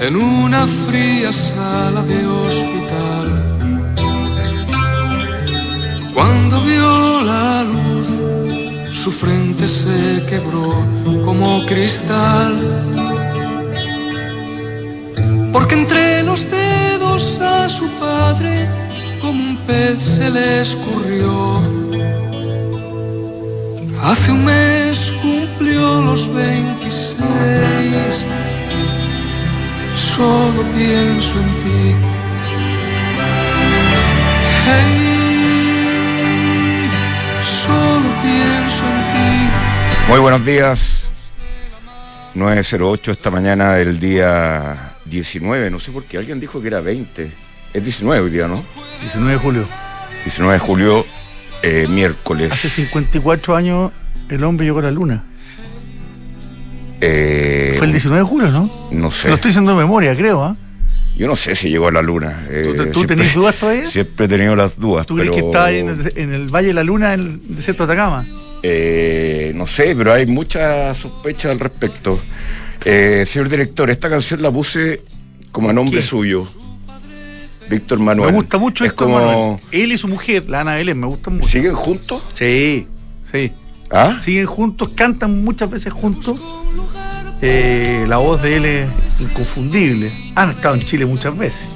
en una fría sala de hospital. Cuando vio la luz, su frente se quebró como cristal. Porque entre los dedos a su padre, como un pez se le escurrió. Hace un mes cumplió los 26 solo pienso en ti. Hey, solo pienso en ti. Muy buenos días. 908 esta mañana del día 19. No sé por qué alguien dijo que era 20. Es 19 hoy día, ¿no? 19 de julio. 19 de julio, eh, miércoles. Hace 54 años el hombre llegó a la luna. Eh, Fue el 19 de julio, ¿no? No sé. Lo estoy diciendo de memoria, creo, ¿ah? Yo no sé si llegó a la luna. Eh, ¿Tú, tú siempre- tenés dudas todavía? Siempre he tenido las dudas. ¿Tú crees pero, que está ahí en el, en el Valle de la Luna, en el desierto de Atacama? eh, no sé, pero hay mucha sospecha al respecto. Eh, señor director, esta canción la puse como a nombre qué? suyo. Víctor Manuel. Me gusta mucho es como... Manuel. Él y su mujer, la Ana Belén, me gustan mucho. ¿Siguen juntos? Sí, sí. ¿Ah? Siguen juntos, cantan muchas veces juntos. Eh, la voz de él es inconfundible. Han estado en Chile muchas veces.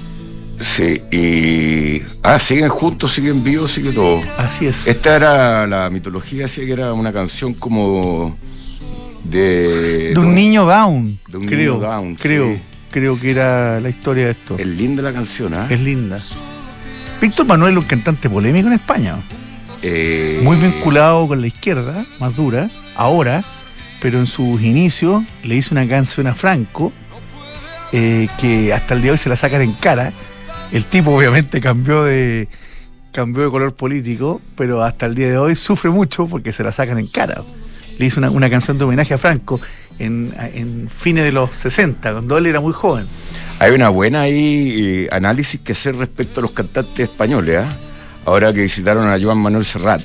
Sí, y. Ah, siguen juntos, siguen vivos, sigue todo. Así es. Esta era la mitología, decía que era una canción como. de. de un niño down, de un creo. niño down, creo, sí. creo que era la historia de esto. Es linda la canción, ¿ah? Es linda. Víctor Manuel, un cantante polémico en España. Eh, Muy vinculado con la izquierda, más dura, ahora, pero en sus inicios le hizo una canción a Franco eh, que hasta el día de hoy se la sacan en cara. El tipo obviamente cambió de cambió de color político, pero hasta el día de hoy sufre mucho porque se la sacan en cara. Le hizo una, una canción de homenaje a Franco en, en fines de los 60, cuando él era muy joven. Hay una buena ahí eh, análisis que hacer respecto a los cantantes españoles, ¿ah? Ahora que visitaron a Joan Manuel Serrat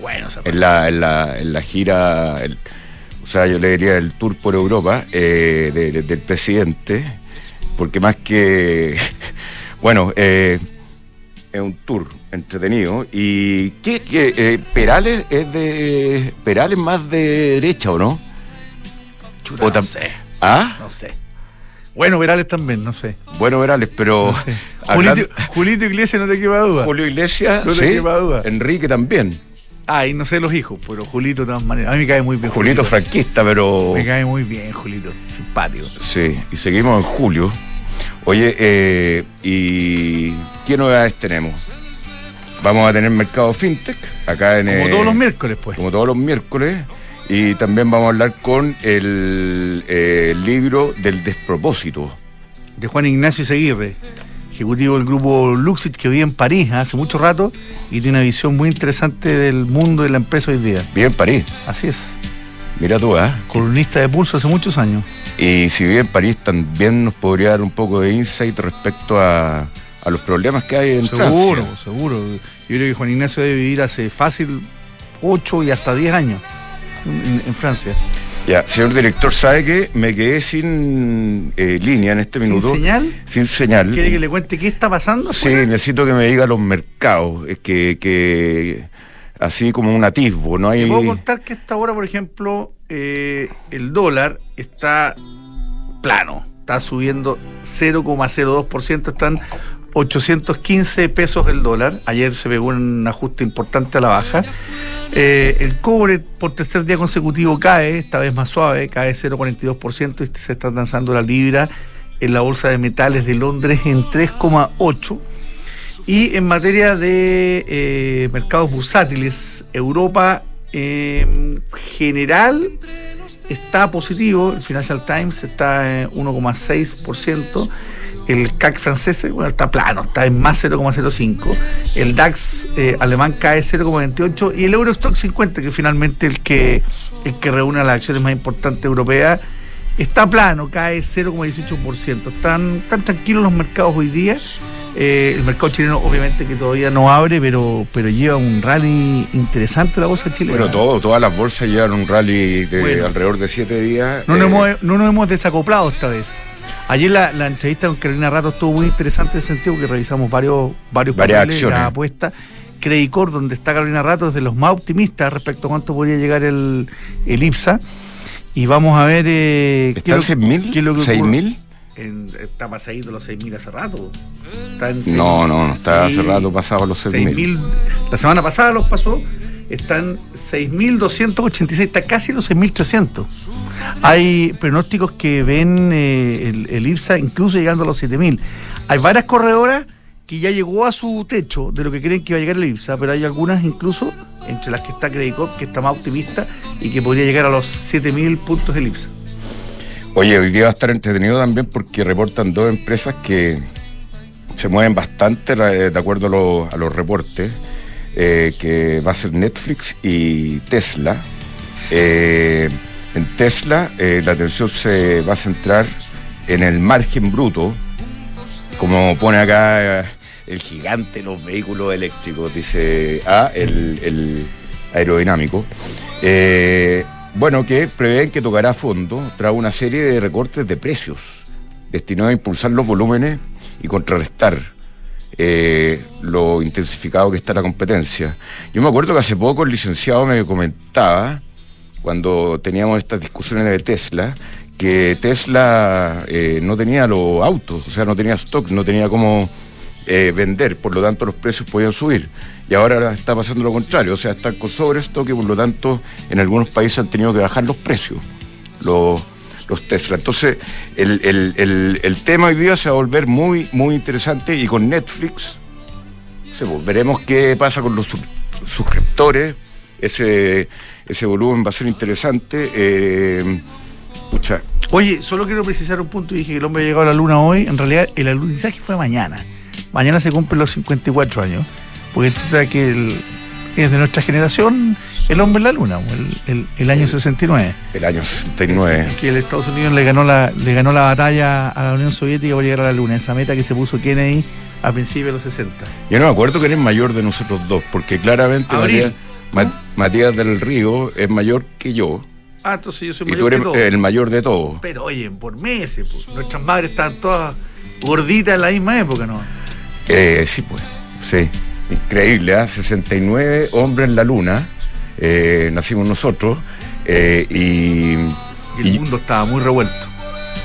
Bueno, se en la, en la, en la gira, el- sea, yo le diría el tour por Europa eh, de- de- del presidente, porque más que, bueno, eh, es un tour entretenido. ¿Y qué? qué, eh, Perales es de. Perales más de derecha o no? Chuta, O no sé, ¿Ah? no sé. Bueno, Verales también, no sé. Bueno, Perales, pero. hablando- Julito, Julito Iglesias, no te quepa duda. Julio Iglesias, No te sí, duda. Enrique también. Ah, y no sé los hijos, pero Julito de todas maneras. A mí me cae muy bien. Julito franquista, pero. Me cae muy bien, Julito. Simpático. Sí, y seguimos en julio. Oye, eh, ¿y qué novedades tenemos? Vamos a tener mercado fintech acá en. Como eh, todos los miércoles, pues. Como todos los miércoles. Y también vamos a hablar con el eh, libro del despropósito. De Juan Ignacio Seguirre, ejecutivo del grupo Luxit que vive en París hace mucho rato y tiene una visión muy interesante del mundo de la empresa hoy día. Vive en París. Así es. Mira tú, ¿ah? Columnista de pulso hace muchos años. Y si vive en París, también nos podría dar un poco de insight respecto a, a los problemas que hay en seguro, Francia. seguro. Yo creo que Juan Ignacio debe vivir hace fácil 8 y hasta 10 años en, en Francia. Ya, señor director, ¿sabe que me quedé sin eh, línea en este ¿Sin minuto? señal? Sin señal. ¿Quiere que le cuente qué está pasando? Sí, necesito que me diga los mercados. Es que, que así como un atisbo, no hay. Te puedo contar que esta hora, por ejemplo, eh, el dólar está plano, está subiendo 0,02%, están 815 pesos el dólar. Ayer se pegó un ajuste importante a la baja. Eh, el cobre por tercer día consecutivo cae, esta vez más suave, cae 0,42% y se está lanzando la libra en la bolsa de metales de Londres en 3,8%. Y en materia de eh, mercados bursátiles, Europa en general está positivo, el Financial Times está en 1,6%, el CAC francés bueno, está plano, está en más 0,05%, el DAX eh, alemán cae 0,28% y el Eurostock 50, que finalmente el que, el que reúne las acciones más importantes europeas, está plano, cae 0,18%. Están, están tranquilos los mercados hoy día. Eh, el mercado chileno obviamente que todavía no abre, pero, pero lleva un rally interesante la bolsa chilena. Bueno, todo, todas las bolsas llevan un rally de Bueno. alrededor de siete días. no, Eh, nos hemos, no nos hemos desacoplado esta vez. Ayer la, la entrevista con Carolina Rato estuvo muy interesante en el sentido que revisamos varios, varios Varias papeles, acciones. la apuesta. Credicor, donde está Carolina Rato, es de los más optimistas respecto a cuánto podría llegar el, el IPSA. Y vamos a ver. Eh, ¿Está en 6.000? qué es lo que ocurre. ¿6.000? En- está pasadito los 6.000 hace rato. Está en No, 6.000. no, no, está Sí, hace rato pasado los 6.000. 6.000. La semana pasada los pasó. Están 6.286, está casi los 6.300. Hay pronósticos que ven eh, el, el incluso llegando a los 7.000. Hay varias corredoras que ya llegó a su techo de lo que creen que va a llegar el IPSA, pero hay algunas incluso, entre las que está Credicop, que está más optimista y que podría llegar a los 7.000 puntos el IPSA. Oye, hoy día va a estar entretenido también porque reportan dos empresas que se mueven bastante eh, de acuerdo a los reportes, eh, que va a ser Netflix y Tesla. Eh, en Tesla eh, la atención se va a centrar en el margen bruto, como pone acá el gigante de los vehículos eléctricos, dice A, el, aerodinámico. Bueno, que prevén que tocará fondo tras una serie de recortes de precios destinados a impulsar los volúmenes y contrarrestar eh, lo intensificado que está la competencia. Yo me acuerdo que hace poco el licenciado me comentaba, cuando teníamos estas discusiones de Tesla, que Tesla eh, no tenía los autos, o sea, no tenía stock, no tenía cómo eh, vender, por lo tanto los precios podían subir. Y ahora está pasando lo contrario, o sea, están con sobrestock y por lo tanto en algunos países han tenido que bajar los precios, los Tesla. Entonces, el, el- el- tema hoy día se va a volver muy, muy interesante y con Netflix, veremos qué pasa con los suscriptores, ese, ese volumen va a ser interesante. eh, Oye, solo quiero precisar un punto. Dije que el hombre ha llegado a la luna hoy. En realidad, el alunizaje fue mañana. Mañana se cumplen los 54 años. Porque sabes que el- es de nuestra generación el hombre en la luna, el, el- el año 69. el año 69. Que el Estados Unidos le ganó, la, le ganó la batalla a la Unión Soviética por llegar a la luna. Esa meta que se puso Kennedy a principios de los 60. Yo no me acuerdo quién es mayor de nosotros dos, porque claramente. Matías, Ma- Matías del Río es mayor que yo, Ah, entonces yo soy y mayor tú eres que todo. el mayor de todos. Pero oye, por meses. pues. Nuestras madres estaban todas gorditas en la misma época, ¿no? Eh, sí, pues, sí. Increíble, ¿ah? 69 hombres en la luna, eh, nacimos nosotros, eh, y, Y el y- mundo estaba muy revuelto.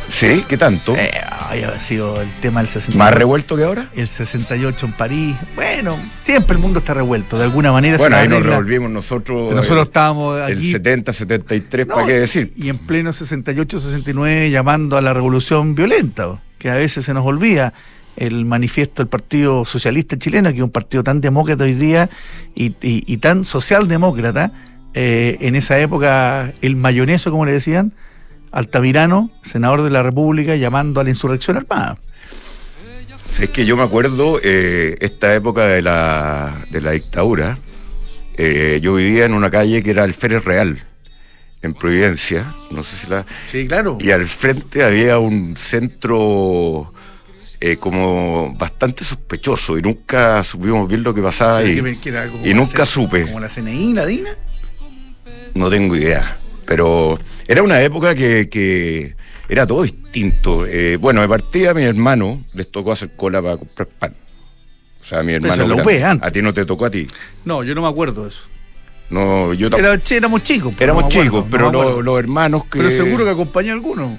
Sí, ¿qué tanto? Eh, había sido el tema del 68. ¿Más revuelto que ahora? El 68 en París. Bueno, siempre el mundo está revuelto. De alguna manera Bueno, se ahí nos revolvimos nosotros. Nosotros el- estábamos El aquí. 70, 73, No, ¿para qué decir? Y en pleno 68, 69, llamando a la revolución violenta, que a veces se nos olvida el manifiesto del Partido Socialista Chileno, que es un partido tan demócrata hoy día y, y- y tan socialdemócrata. eh, en esa época, el mayoneso, como le decían, Altamirano, senador de la República, llamando a la insurrección armada. Es que yo me acuerdo eh, esta época de la, de la dictadura. eh, yo vivía en una calle que era el Férez Real, en Providencia. No sé si la. Sí, claro. Y al frente había un centro eh, como bastante sospechoso y nunca supimos bien lo que pasaba ahí. y nunca supe. Como la CNI, la DINA. No tengo idea. Pero era una época que, que era todo distinto. Eh, bueno, de partida a mi hermano les tocó hacer cola para comprar pan. O sea, a mi hermano. antes. a ti no te tocó a ti. No, yo no me acuerdo de eso. No, yo tampoco. Era- éramos chicos. pues, Éramos no me acuerdo, chicos, no pero lo- acuerdo. los hermanos que, Pero seguro que acompañó a alguno.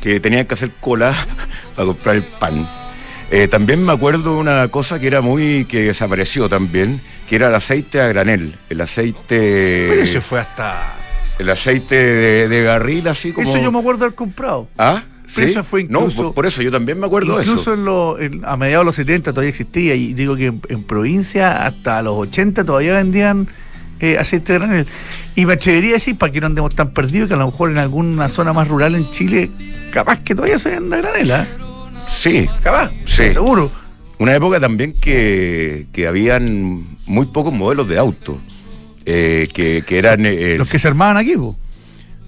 Que tenían que hacer cola para comprar el pan. Eh, también me acuerdo de una cosa que era muy. que desapareció también, que era el aceite a granel. El aceite. Pero eso fue hasta. El aceite de, de garril, así como. Eso yo me acuerdo haber comprado. ¿Ah? Pero ¿Sí? eso fue No, incluso- por, por eso yo también me acuerdo de Incluso eso. en lo- en- a mediados de los 70 todavía existía. Y digo que en, en provincia hasta los 80 todavía vendían eh, aceite de granel. Y me atrevería a decir, para que no andemos tan perdidos, que a lo mejor en alguna zona más rural en Chile, capaz que todavía se venda granela. Sí, Capaz, Sí. seguro. una época también que, que habían muy pocos modelos de auto. eh, que, que eran eh, el, Los que se armaban aquí, po.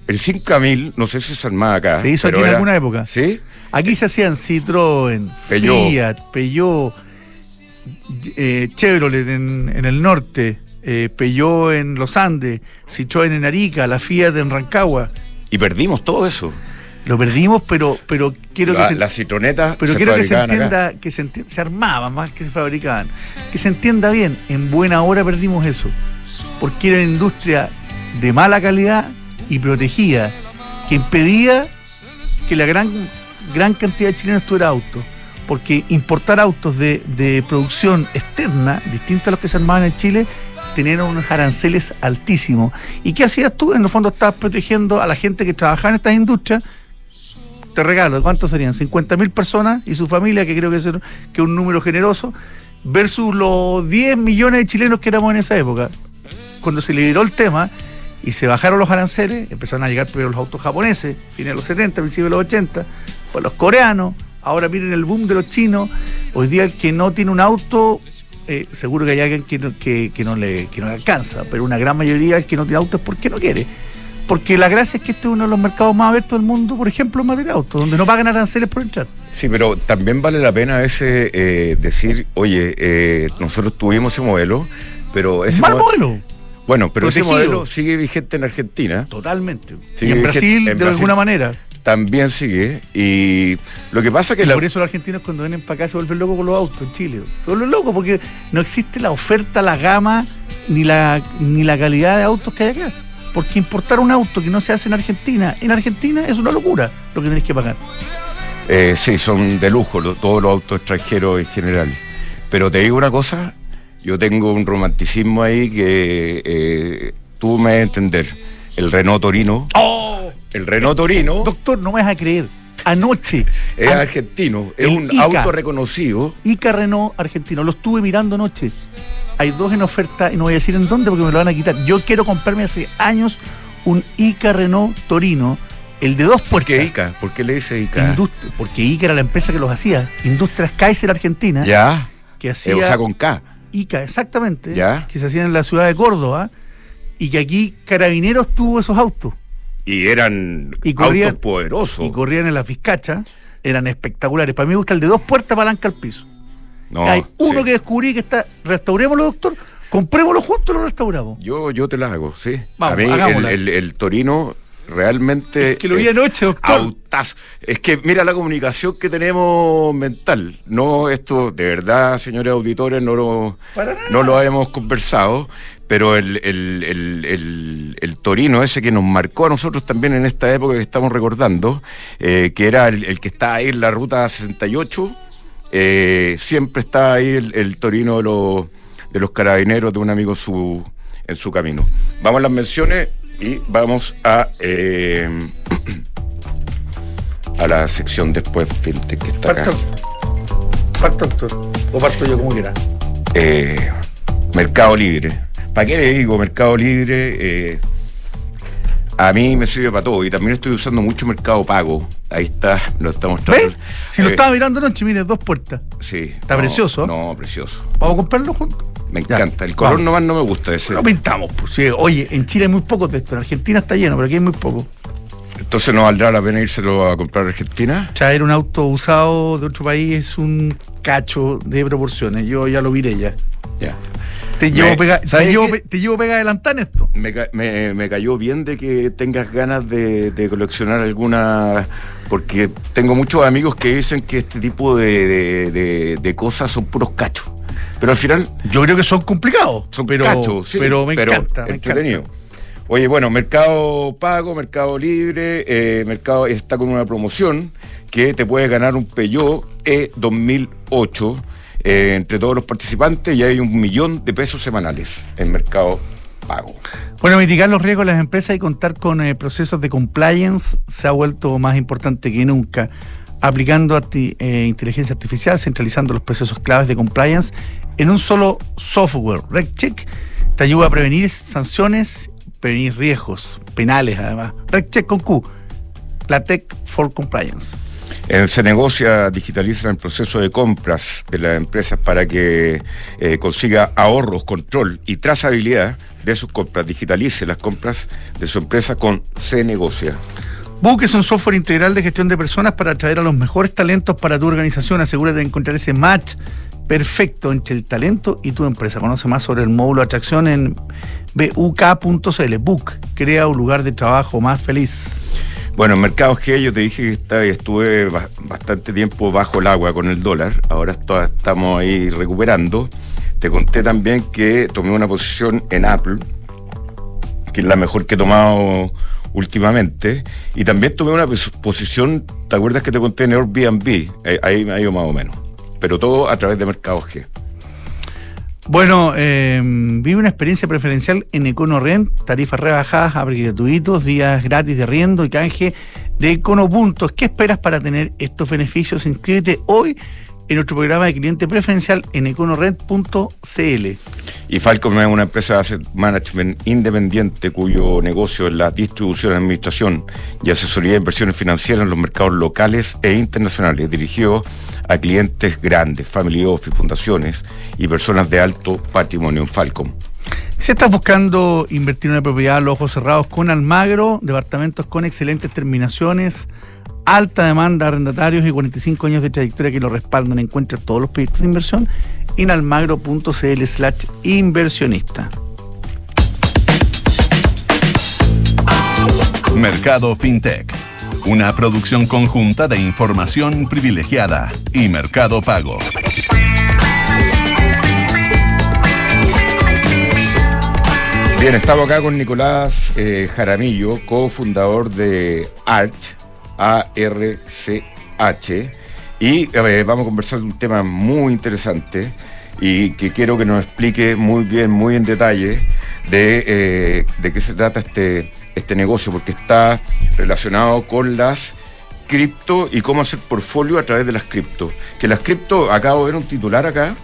el 5000, no sé si se armaba acá. Se hizo aquí en era- alguna época. ¿Sí? Aquí se hacían Citroën, Peugeot. Fiat, Peugeot, eh, Chevrolet en, en el norte, eh, Peugeot en los Andes, Citroën en Arica, la Fiat en Rancagua. Y perdimos todo eso. Lo perdimos, pero, pero quiero La, que se, las citronetas pero se quiero que se acá. entienda, que se, enti- se armaban más que se fabricaban. Que se entienda bien, en buena hora perdimos eso. Porque era una industria de mala calidad y protegida, que impedía que la gran, gran cantidad de chilenos tuviera autos. Porque importar autos de, de producción externa, distintos a los que se armaban en Chile, tenían unos aranceles altísimos. ¿Y qué hacías tú? En el fondo estabas protegiendo a la gente que trabajaba en estas industrias te regalo, ¿cuántos serían? 50.000 personas y su familia, que creo que es, un número generoso, versus los 10 millones de chilenos que éramos en esa época. Cuando se liberó el tema y se bajaron los aranceles, empezaron a llegar primero los autos japoneses, fines de los 70, principios de los 80, pues los coreanos, ahora miren el boom de los chinos, hoy día el que no tiene un auto, eh, seguro que hay alguien que no, que, que no le, que no le alcanza, pero una gran mayoría el que no tiene auto es porque no quiere. Porque la gracia es que este es uno de los mercados más abiertos del mundo, por ejemplo, en materia de autos, donde no pagan aranceles por entrar. Sí, pero también vale la pena a veces eh, decir, oye, eh, nosotros tuvimos ese modelo, pero ese Mal modelo- modelo, Bueno, pero ese modelo sigue vigente en Argentina. totalmente. Y en Brasil, en de Brasil- alguna manera. También sigue. Y lo que pasa es que Y la, por eso los argentinos cuando vienen para acá se vuelven locos con los autos en Chile. Se vuelven locos porque no existe la oferta, la gama, ni la, ni la calidad de autos que hay acá. Porque importar un auto que no se hace en Argentina, en Argentina es una locura lo que tenés que pagar. Eh, sí, son de lujo lo- todos los autos extranjeros en general. Pero te digo una cosa, yo tengo un romanticismo ahí que eh, tú me vas a entender. El Renault Torino, ¡Oh! El Renault Torino Doctor, no me vas a creer. Anoche, es an- argentino, es el un Ica. auto reconocido. Ica Renault argentino. Lo estuve mirando anoche. Hay dos en oferta y no voy a decir en dónde porque me lo van a quitar. Yo quiero comprarme hace años un Ica Renault Torino, el de dos ¿Por qué puertas. ICA? ¿Por qué le dice ICA? Indust- porque Ica era la empresa que los hacía. Industrias Kaiser Argentina, Ya, que eh, hacía o sea, con K. Ica, exactamente, Ya. que se hacían en la ciudad de Córdoba y que aquí Carabineros tuvo esos autos Y eran Y corrían- autos poderosos. y corrían en las vizcachas. Eran espectaculares. Para mí me gusta el de dos puertas palanca al piso. No, Hay uno sí. que descubrí que está, restaurémoslo, doctor, comprémoslo juntos y lo restauramos. Yo, yo te la hago, sí. Vamos, a mí el, el- el Torino realmente... que lo vi anoche, doctor. autazo. Es que mira la comunicación que tenemos mental. No, esto de verdad, señores auditores, no lo, no lo hemos conversado, pero el, el- el- el- Torino, ese que nos marcó a nosotros también en esta época que estamos recordando, eh, que era el, que está ahí en la ruta 68, eh, siempre está ahí el, Torino de los, de los carabineros de un amigo su, en su camino. Vamos a las menciones y vamos a... eh, a la sección después fintech que está acá. Parto, parto, doctor. O parto yo como quiera. Eh, Mercado Libre. ¿Para qué le digo Mercado Libre? Eh, a mí me sirve para todo y también estoy usando mucho Mercado Pago. Ahí está, lo estamos ¿Ves? tratando. Si lo Eh, estaba mirando anoche, mire, dos puertas. Sí. Está no, precioso. No, precioso. ¿Vamos a comprarlo juntos? Me Ya, encanta. El color vamos. nomás no me gusta ese. Lo pintamos. Pues. Sí, oye, en Chile hay muy pocos de estos. En Argentina está lleno, pero aquí hay muy poco. Entonces no valdrá la pena írselo a comprar a Argentina. Traer un auto usado de otro país es un cacho de proporciones. Yo ya lo viré ya. Ya. Te llevo Me- pega, te ¿sabes llevo, te llevo pega adelantar en esto. Me, me- me cayó bien de que tengas ganas de, de coleccionar alguna, porque tengo muchos amigos que dicen que este tipo de, de- cosas son puros cachos. Pero al final Yo creo que son complicados. son pero, cachos, sí, pero me encanta. entretenido. encanta. Oye, bueno, Mercado Pago, Mercado Libre, eh, Mercado está con una promoción que te puede ganar un Peugeot E 2008 eh, entre todos los participantes y hay un millón de pesos semanales en Mercado Pago. Bueno, mitigar los riesgos de las empresas y contar con eh, procesos de compliance se ha vuelto más importante que nunca. Aplicando eh, inteligencia artificial, centralizando los procesos claves de compliance en un solo software. RegCheck te ayuda a prevenir sanciones, prevenir riesgos penales además. RegCheck con Q, la Tech for Compliance. En Se Negocia digitalizan el proceso de compras de las empresas para que eh, consiga ahorros, control y trazabilidad de sus compras. Digitalice las compras de su empresa con Se Negocia. Book es un software integral de gestión de personas para atraer a los mejores talentos para tu organización. Asegúrate de encontrar ese match perfecto entre el talento y tu empresa. Conoce más sobre el módulo atracción en buk.cl. Book crea un lugar de trabajo más feliz. Bueno, en Mercado G yo te dije que estuve bastante tiempo bajo el agua con el dólar, ahora estamos ahí recuperando. Te conté también que tomé una posición en Apple, que es la mejor que he tomado últimamente, y también tomé una posición, ¿te acuerdas que te conté en Airbnb? Eh, ahí me ha ido más o menos, pero todo a través de Mercado G. Bueno, eh, vive una experiencia preferencial en EconoRent, tarifas rebajadas, abrir gratuitos, días gratis de riendo y canje de Econopuntos. ¿Qué esperas para tener estos beneficios? Inscríbete hoy en nuestro programa de cliente preferencial en econorent.cl. Y Falcon es una empresa de asset management independiente cuyo negocio es la distribución, administración y asesoría de inversiones financieras en los mercados locales e internacionales, dirigido a clientes grandes, family office, fundaciones y personas de alto patrimonio en Falcon. Si estás buscando invertir en una propiedad a los ojos cerrados con Almagro, departamentos con excelentes terminaciones, alta demanda de arrendatarios y 45 años de trayectoria que lo respaldan. Encuentra todos los proyectos de inversión en almagro.cl slash inversionista. Mercado FinTech, una producción conjunta de información privilegiada y Mercado Pago. Bien, estamos acá con Nicolás eh, Jaramillo, cofundador de Arch ARCH. Y vamos a conversar de un tema muy interesante y que quiero que nos explique muy bien, muy en detalle de, eh, de qué se trata este, este negocio, porque está relacionado con las cripto y cómo hacer portfolio a través de las cripto. Que las cripto, acabo de ver un titular acá,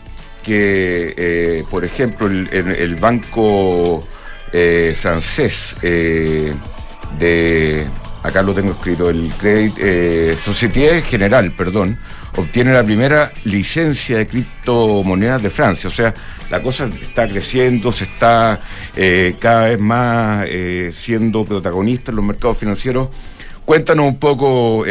que eh, por ejemplo el, banco eh, francés de acá lo tengo escrito, el Credit eh, Société General, perdón, obtiene la primera licencia de criptomonedas de Francia. O sea, la cosa está creciendo, se está eh, cada vez más eh, siendo protagonista en los mercados financieros. Cuéntanos un poco,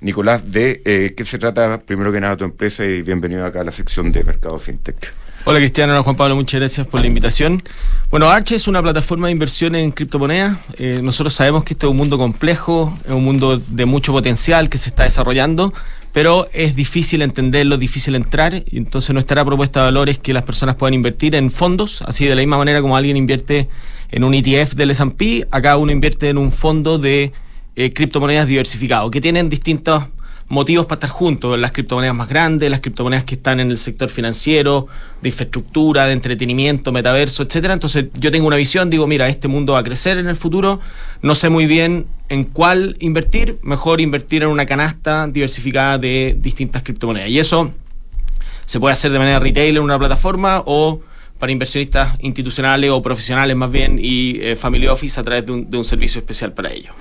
Nicolás, de qué se trata primero que nada tu empresa y bienvenido acá a la sección de Mercado FinTech. Hola Cristiano, hola Juan Pablo, muchas gracias por la invitación. Bueno, Arch es una plataforma de inversión en criptomonedas. Eh, nosotros sabemos que este es un mundo complejo, es un mundo de mucho potencial que se está desarrollando, pero es difícil entenderlo, difícil entrar. Y entonces nuestra propuesta de valor es que las personas puedan invertir en fondos, así de la misma manera como alguien invierte en un ETF del S&P, acá uno invierte en un fondo de eh, criptomonedas diversificado, que tienen distintos motivos para estar juntos, las criptomonedas más grandes, las criptomonedas que están en el sector financiero, de infraestructura, de entretenimiento, metaverso, etcétera. Entonces, yo tengo una visión, digo, mira, este mundo va a crecer en el futuro, no sé muy bien en cuál invertir, mejor invertir en una canasta diversificada de distintas criptomonedas. Y eso se puede hacer de manera retail en una plataforma o para inversionistas institucionales o profesionales más bien y eh, Family Office a través de un, servicio especial para ellos.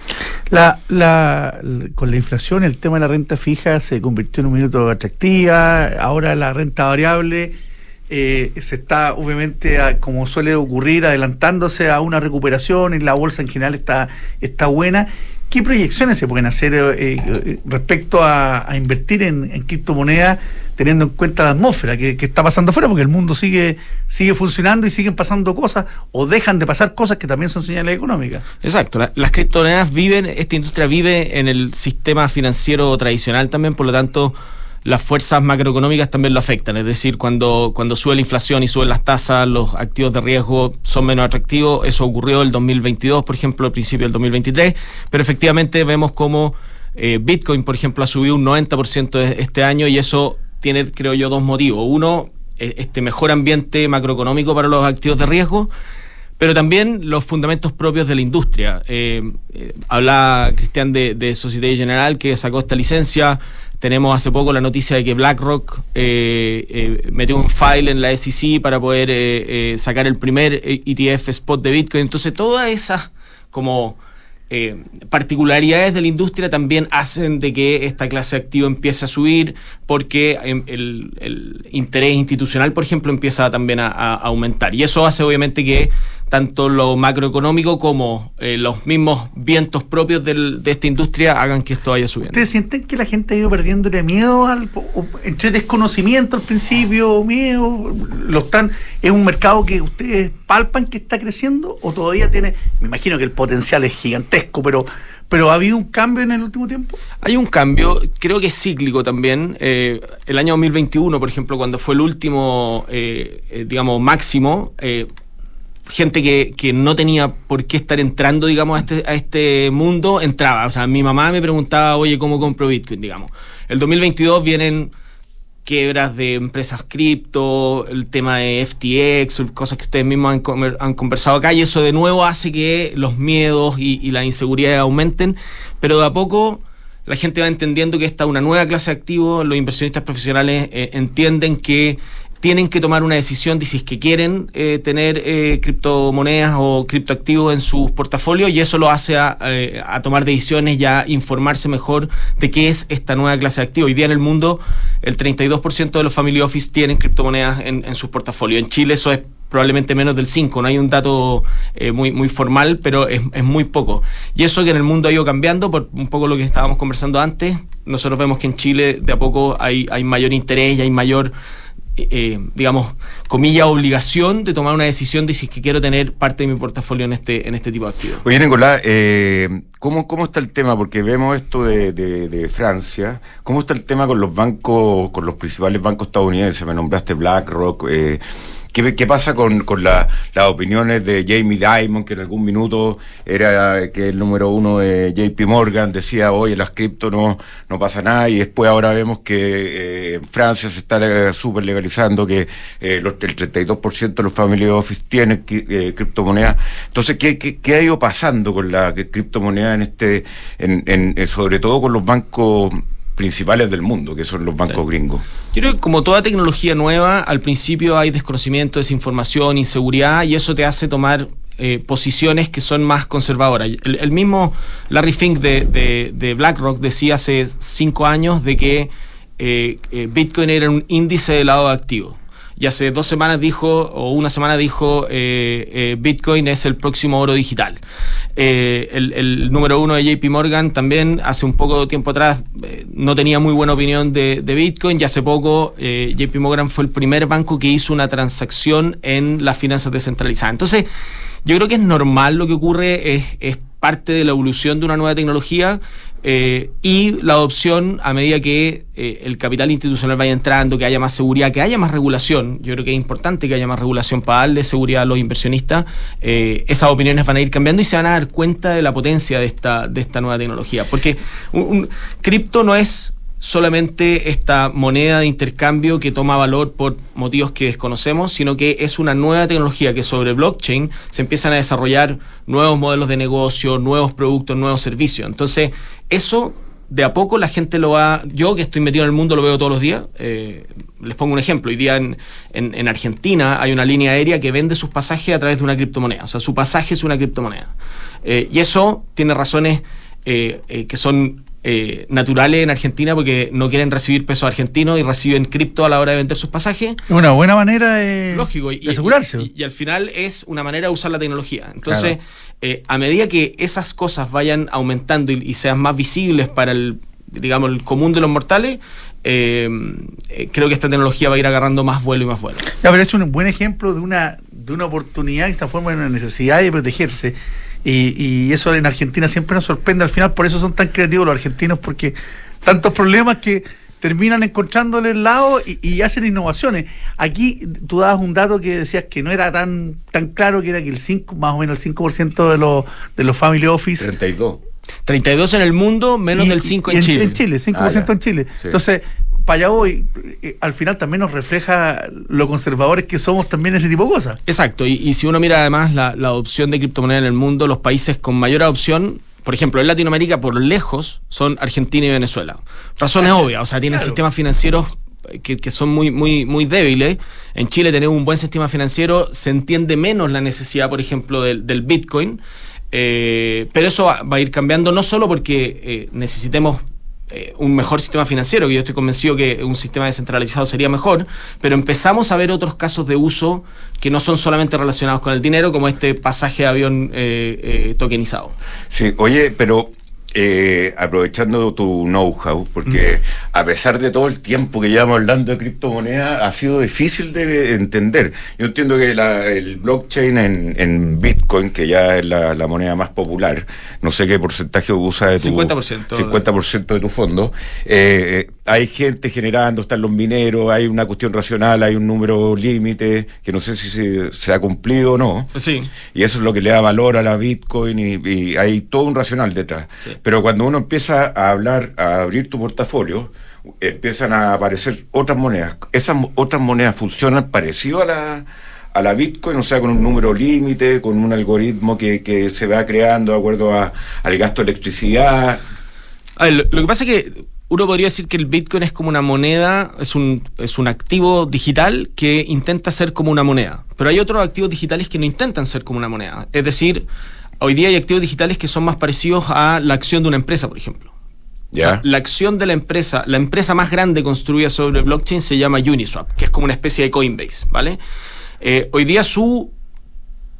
La, la, con la inflación el tema de la renta fija se convirtió en un minuto atractiva, ahora la renta variable eh, se está obviamente, como suele ocurrir, adelantándose a una recuperación y la bolsa en general está, está buena. ¿Qué proyecciones se pueden hacer eh, respecto a, invertir en criptomonedas? Teniendo en cuenta la atmósfera que, está pasando afuera, porque el mundo sigue, sigue funcionando y siguen pasando cosas, o dejan de pasar cosas que también son señales económicas. Exacto, las criptomonedas viven, esta industria vive en el sistema financiero tradicional también, por lo tanto las fuerzas macroeconómicas también lo afectan, es decir, cuando, cuando sube la inflación y suben las tasas, los activos de riesgo son menos atractivos, eso ocurrió el 2022, por ejemplo, al principio del 2023, pero efectivamente vemos como eh, Bitcoin, por ejemplo, ha subido un 90% este año y eso tiene, creo yo, dos motivos. Uno, e, este mejor ambiente macroeconómico para los activos de riesgo, pero también los fundamentos propios de la industria. Eh, eh, habla Cristian de, de Societe General que sacó esta licencia. Tenemos hace poco la noticia de que BlackRock eh, metió un file en la SEC para poder sacar el primer ETF spot de Bitcoin. Entonces, todas esas como eh, particularidades de la industria también hacen de que esta clase de activo empiece a subir porque em, el, interés institucional, por ejemplo, empieza también a, aumentar. Y eso hace obviamente que tanto lo macroeconómico como eh, los mismos vientos propios de esta industria hagan que esto vaya subiendo. ¿Ustedes sienten que la gente ha ido perdiéndole miedo al, entre desconocimiento al principio, miedo? Lo están, ¿Es un mercado que ustedes palpan que está creciendo o todavía tiene, me imagino que el potencial es gigantesco, pero Pero ¿ha habido un cambio en el último tiempo? Hay un cambio, creo que es cíclico también. Eh, el año 2021, por ejemplo, cuando fue el último, eh, digamos, máximo, gente que, que, no tenía por qué estar entrando, digamos, a este, a este mundo, entraba. O sea, mi mamá me preguntaba, oye, ¿cómo compro Bitcoin? Digamos. El 2022 vienen quiebras de empresas cripto, el tema de FTX, cosas que ustedes mismos han, conversado acá, y eso de nuevo hace que los miedos y, y la inseguridad aumenten, pero de a poco la gente va entendiendo que esta es una nueva clase de activos, los inversionistas profesionales eh, entienden que tienen que tomar una decisión de que quieren eh, tener eh, criptomonedas o criptoactivos en sus portafolios y eso lo hace eh, a, tomar decisiones y a informarse mejor de qué es esta nueva clase de activos. Hoy día en el mundo el 32% de los family office tienen criptomonedas en, sus portafolios. En Chile eso es probablemente menos del 5, no hay un dato muy, muy formal, pero es, es, muy poco. Y eso que en el mundo ha ido cambiando, por un poco lo que estábamos conversando antes, nosotros vemos que en Chile de a poco hay, hay mayor interés y hay mayor eh, digamos, comilla, obligación de tomar una decisión de si que quiero tener parte de mi portafolio en este, en este tipo de activos. Oye, Nicolás, eh, ¿cómo, ¿cómo está el tema? Porque vemos esto de, de, Francia. ¿Cómo está el tema con los bancos, con los principales bancos estadounidenses? Me nombraste BlackRock. Eh, ¿Qué, pasa con, las opiniones de Jamie Dimon, que en algún minuto era que el número uno de JP Morgan decía, oye, las cripto no, no pasa nada, y después ahora vemos que eh, en Francia se está súper legalizando, que eh, los, el 32% de los family office tienen eh, criptomonedas. Entonces, ¿qué, ¿qué, ha ido pasando con la criptomoneda en este, en, en, sobre todo con los bancos principales del mundo, que son los bancos gringos. Yo creo que como toda tecnología nueva, al principio hay desconocimiento, desinformación, inseguridad, y eso te hace tomar eh, posiciones que son más conservadoras. El, mismo Larry Fink de, de, BlackRock decía hace cinco años de que eh, eh, Bitcoin era un índice de lado activo y hace dos semanas dijo, o una semana dijo, eh, eh, Bitcoin es el próximo oro digital. Eh, el, número uno de JP Morgan también hace un poco tiempo atrás no tenía muy buena opinión de, Bitcoin y hace poco JP Morgan fue el primer banco que hizo una transacción en las finanzas descentralizadas. Entonces, yo creo que es normal lo que ocurre, es, es parte de la evolución de una nueva tecnología eh, y la adopción a medida que eh, el capital institucional vaya entrando, que haya más seguridad, que haya más regulación. Yo creo que es importante que haya más regulación para darle seguridad a los inversionistas. Eh, esas opiniones van a ir cambiando y se van a dar cuenta de la potencia de esta, de esta nueva tecnología. Porque cripto no es solamente esta moneda de intercambio que toma valor por motivos que desconocemos, sino que es una nueva tecnología que sobre blockchain se empiezan a desarrollar nuevos modelos de negocio, nuevos productos, nuevos servicios. Entonces, eso de a poco la gente lo va, yo que estoy metido en el mundo lo veo todos los días, eh, les pongo un ejemplo, hoy día en, en, Argentina hay una línea aérea que vende sus pasajes a través de una criptomoneda, o sea, su pasaje es una criptomoneda. Eh, y eso tiene razones eh, que son eh, naturales en Argentina porque no quieren recibir peso argentino y reciben cripto a la hora de vender sus pasajes. Una buena manera de, Lógico, y, asegurarse. Y, al final es una manera de usar la tecnología. Entonces, eh, a medida que esas cosas vayan aumentando y, sean más visibles para el digamos, el común de los mortales, eh, creo que esta tecnología va a ir agarrando más vuelo y más vuelo. Ya, pero es un buen ejemplo de una, de una oportunidad que se transforma en una necesidad de protegerse y, eso en Argentina siempre nos sorprende al final, por eso son tan creativos los argentinos, porque tantos problemas que terminan encontrándole el lado y, hacen innovaciones. Aquí tú dabas un dato que decías que no era tan tan claro, que era que el 5, más o menos el 5% de los, de los family office... 32. 32 en el mundo, menos del 5 en, Chile. En Chile, 5% ah, en Chile. Entonces, para allá voy, eh, al final también nos refleja lo conservadores que somos también ese tipo de cosas. Exacto, y, si uno mira además la, adopción de criptomonedas en el mundo, los países con mayor adopción, por ejemplo, en Latinoamérica por lejos son Argentina y Venezuela. Razones obvias, o sea, tienen sistemas financieros que, son muy, muy, muy débiles. En Chile tenemos un buen sistema financiero, se entiende menos la necesidad, por ejemplo, del, Bitcoin, eh, pero eso va, a ir cambiando no solo porque eh, necesitemos eh, un mejor sistema financiero, que yo estoy convencido que un sistema descentralizado sería mejor, pero empezamos a ver otros casos de uso que no son solamente relacionados con el dinero, como este pasaje de avión eh, eh, tokenizado. Sí, oye, pero aprovechando tu know-how, porque a pesar de todo el tiempo que llevamos hablando de criptomonedas, ha sido difícil de entender. Yo entiendo que el blockchain en, Bitcoin, que ya es la, moneda más popular, no sé qué porcentaje usa de tu 50%, 50 de tu fondo, eh, eh, hay gente generando, están los mineros, hay una cuestión racional, hay un número límite, que no sé si se, ha cumplido o no. Sí. Y eso es lo que le da valor a la Bitcoin y, hay todo un racional detrás. Pero cuando uno empieza a hablar, a abrir tu portafolio, empiezan a aparecer otras monedas. Esas otras monedas funcionan parecido a la, a la Bitcoin, o sea, con un número límite, con un algoritmo que, que, se va creando de acuerdo a, al gasto de electricidad. lo, que pasa es que uno podría decir que el Bitcoin es como una moneda, es un, es un activo digital que intenta ser como una moneda. Pero hay otros activos digitales que no intentan ser como una moneda. Es decir, hoy día hay activos digitales que son más parecidos a la acción de una empresa, por ejemplo la acción de la empresa, la empresa más grande construida sobre blockchain se llama Uniswap, que es como una especie de Coinbase, ¿vale? Eh, hoy día su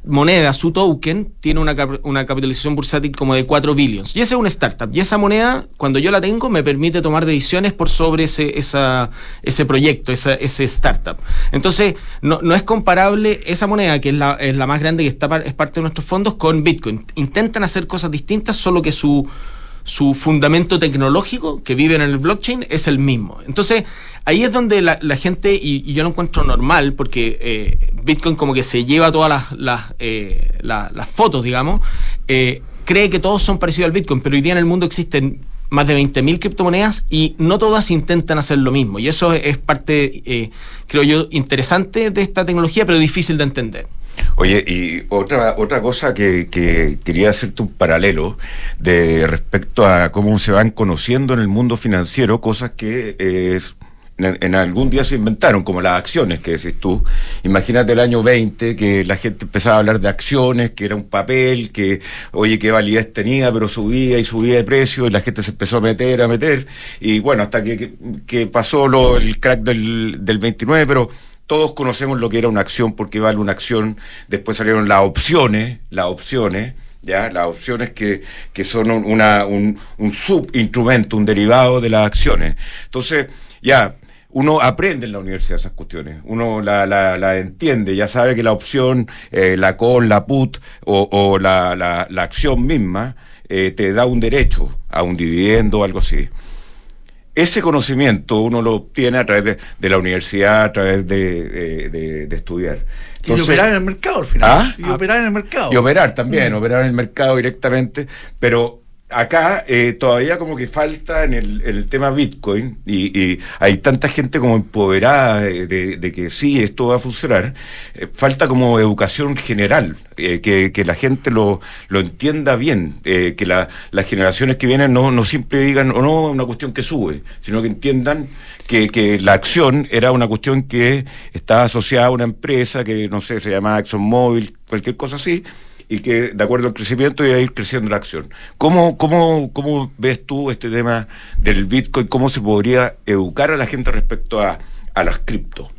moneda, su token, tiene una, capitalización bursátil como de 4 billions. Y esa es una startup. Y esa moneda, cuando yo la tengo, me permite tomar decisiones por sobre ese, ese proyecto, esa, ese startup. Entonces, no, es comparable esa moneda, que es la, es la más grande que está, es parte de nuestros fondos, con Bitcoin. Intentan hacer cosas distintas, solo que su su fundamento tecnológico que vive en el blockchain es el mismo. Entonces, ahí es donde la, gente, y, yo lo encuentro normal, porque eh, Bitcoin como que se lleva todas eh, las fotos, digamos, eh, cree que todos son parecidos al Bitcoin, pero hoy día en el mundo existen más de 20.000 criptomonedas y no todas intentan hacer lo mismo. Y eso es parte, creo yo, interesante de esta tecnología, pero difícil de entender. Oye, y otra, otra cosa que, quería hacerte un paralelo de respecto a cómo se van conociendo en el mundo financiero cosas que eh, en, algún día se inventaron, como las acciones que decís tú. Imagínate el año 20 que la gente empezaba a hablar de acciones, que era un papel, que oye, qué validez tenía, pero subía y subía de precio y la gente se empezó a meter, a meter. Y bueno, hasta que, que, pasó lo, el crack del, del 29, pero todos conocemos lo que era una acción porque vale una acción, después salieron las opciones, las opciones, ya, las opciones que, que son una, un, un subinstrumento, un derivado de las acciones. Entonces, ya, uno aprende en la universidad esas cuestiones, uno la, la, entiende, ya sabe que la opción, eh, la call, la put o, o la, la, acción misma eh, te da un derecho a un dividendo o algo así ese conocimiento uno lo obtiene a través de, la universidad, a través de, estudiar. y operar en el mercado al final. ¿Ah? Y operar en el mercado. Y operar también, mm. operar en el mercado directamente, pero acá eh, todavía como que falta en el, tema Bitcoin y, hay tanta gente como empoderada de, que sí, esto va a funcionar, eh, falta como educación general, eh, que, la gente lo, lo entienda bien, que las generaciones que vienen no, no siempre digan, o no, una cuestión que sube, sino que entiendan que, que, la acción era una cuestión que estaba asociada a una empresa que, no sé, se llama ExxonMobil, cualquier cosa así, y que de acuerdo al crecimiento iba a ir creciendo la acción. ¿Cómo, cómo, cómo ves tú este tema del Bitcoin? ¿Cómo se podría educar a la gente respecto a, a las cripto?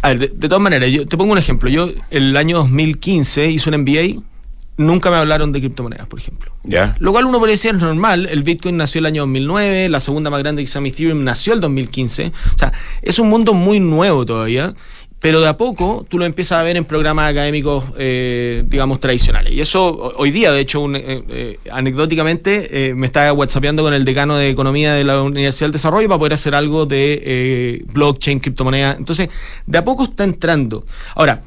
A ver, de, todas maneras, yo te pongo un ejemplo. Yo el año 2015 hice un MBA, nunca me hablaron de criptomonedas, por ejemplo. ¿Ya? Lo cual uno podría decir es normal. El Bitcoin nació el año 2009, la segunda más grande que se llama Ethereum nació el 2015. O sea, es un mundo muy nuevo todavía pero de a poco tú lo empiezas a ver en programas académicos, eh, digamos, tradicionales. Y eso, hoy día, de hecho, eh, eh, anecdóticamente, me está whatsappeando con el decano de Economía de la Universidad del Desarrollo para poder hacer algo de blockchain, criptomoneda. Entonces, de a poco está entrando. Ahora,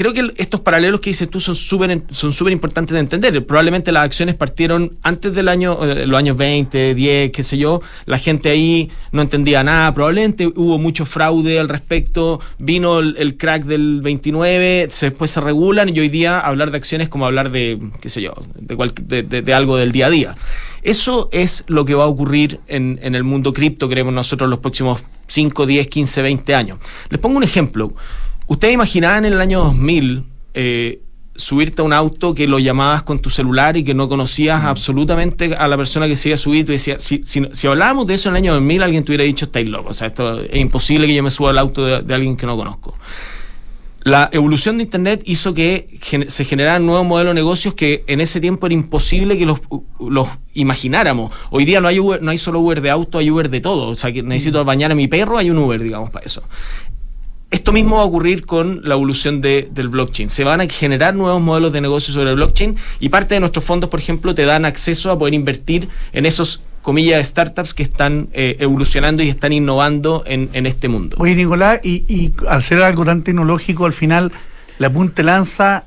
creo que estos paralelos que dices tú son súper importantes de entender. Probablemente las acciones partieron antes del año, eh, los años 20, 10, qué sé yo. La gente ahí no entendía nada. Probablemente hubo mucho fraude al respecto. Vino el, crack del 29, después se regulan y hoy día hablar de acciones como hablar de, qué sé yo, de, de, algo del día a día. Eso es lo que va a ocurrir en, en el mundo cripto, creemos nosotros, los próximos 5, 10, 15, 20 años. Les pongo un ejemplo. ¿Ustedes imaginaban en el año 2000 eh, subirte a un auto que lo llamabas con tu celular y que no conocías absolutamente a la persona que se iba a subir? Tú decías, si, si, hablábamos de eso en el año 2000, alguien te hubiera dicho, estáis loco. O sea, esto es imposible que yo me suba al auto de, alguien que no conozco. la evolución de Internet hizo que se generaran nuevos modelos de negocios que en ese tiempo era imposible que los, los imagináramos. Hoy día no hay, no hay solo Uber de auto, hay Uber de todo. O sea, que necesito bañar a mi perro, hay un Uber, digamos, para eso. Esto mismo va a ocurrir con la evolución de, del blockchain. Se van a generar nuevos modelos de negocio sobre el blockchain y parte de nuestros fondos, por ejemplo, te dan acceso a poder invertir en esos comillas startups que están eh, evolucionando y están innovando en, este mundo. Oye, Nicolás, y, al ser algo tan tecnológico, al final la punta lanza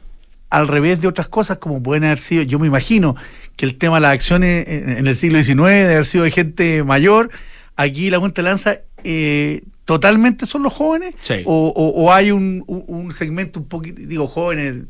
al revés de otras cosas, como pueden haber sido, yo me imagino que el tema de las acciones en el siglo XIX debe haber sido de gente mayor, aquí la punta lanza eh, totalmente son los jóvenes? O, hay un, segmento un poquito, digo, jóvenes?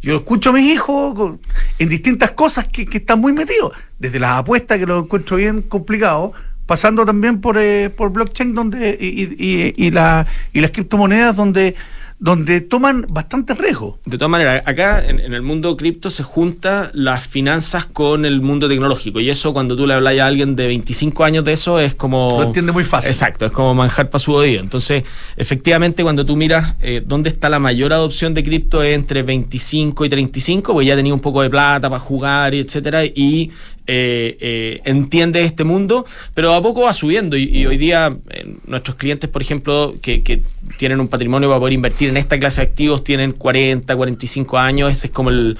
Yo escucho a mis hijos en distintas cosas que, están muy metidos, desde las apuestas, que lo encuentro bien complicado, pasando también por, eh, por blockchain donde y, y, y, la, y las criptomonedas donde donde toman bastante riesgo. De todas maneras, acá en, el mundo cripto se junta las finanzas con el mundo tecnológico y eso cuando tú le hablas a alguien de 25 años de eso es como... Lo entiende muy fácil. Exacto, es como manjar para su oído. Entonces, efectivamente, cuando tú miras eh, dónde está la mayor adopción de cripto es entre 25 y 35, pues ya tenía un poco de plata para jugar, y etcétera, y eh, eh, entiende este mundo, pero a poco va subiendo. Y, hoy día eh, nuestros clientes, por ejemplo, que, tienen un patrimonio para poder invertir en esta clase de activos, tienen 40, 45 años, ese es como el,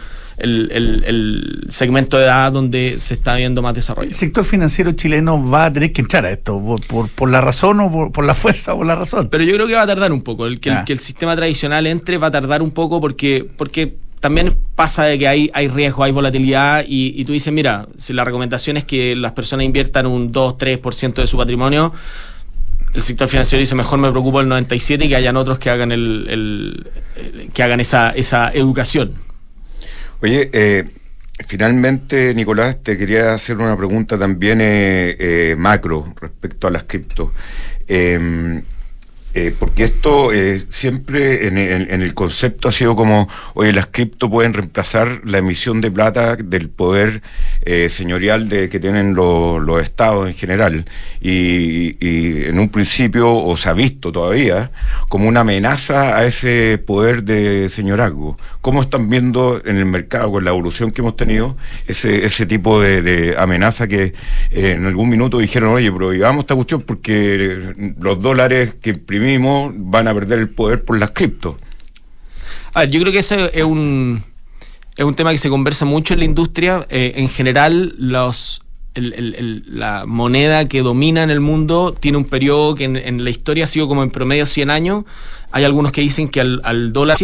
segmento de edad donde se está viendo más desarrollo. El sector financiero chileno va a tener que entrar a esto, por, por, la razón o por, la fuerza o por la razón. Pero yo creo que va a tardar un poco, el que, el, que el sistema tradicional entre va a tardar un poco porque... porque también pasa de que hay, hay riesgo, hay volatilidad y, tú dices, mira, si la recomendación es que las personas inviertan un 2-3% de su patrimonio, el sector financiero dice, mejor me preocupo el 97 y que hayan otros que hagan, el, que hagan esa, esa educación. Oye, eh, finalmente, Nicolás, te quería hacer una pregunta también eh, eh, macro respecto a las cripto. Eh, porque esto eh, siempre en, el concepto ha sido como, oye, las cripto pueden reemplazar la emisión de plata del poder eh, señorial de, que tienen los estados en general. Y, en un principio, o se ha visto todavía, como una amenaza a ese poder de señorazgo. ¿Cómo están viendo en el mercado, con la evolución que hemos tenido, ese, ese tipo de, amenaza que en algún minuto dijeron, oye, prohibamos esta cuestión porque los dólares que mismo van a perder el poder por las cripto. A ver, yo creo que ese es un, es un tema que se conversa mucho en la industria. Eh, en general, los, la moneda que domina en el mundo tiene un periodo que en, la historia ha sido como en promedio 100 años. Hay algunos que dicen que al, dólar...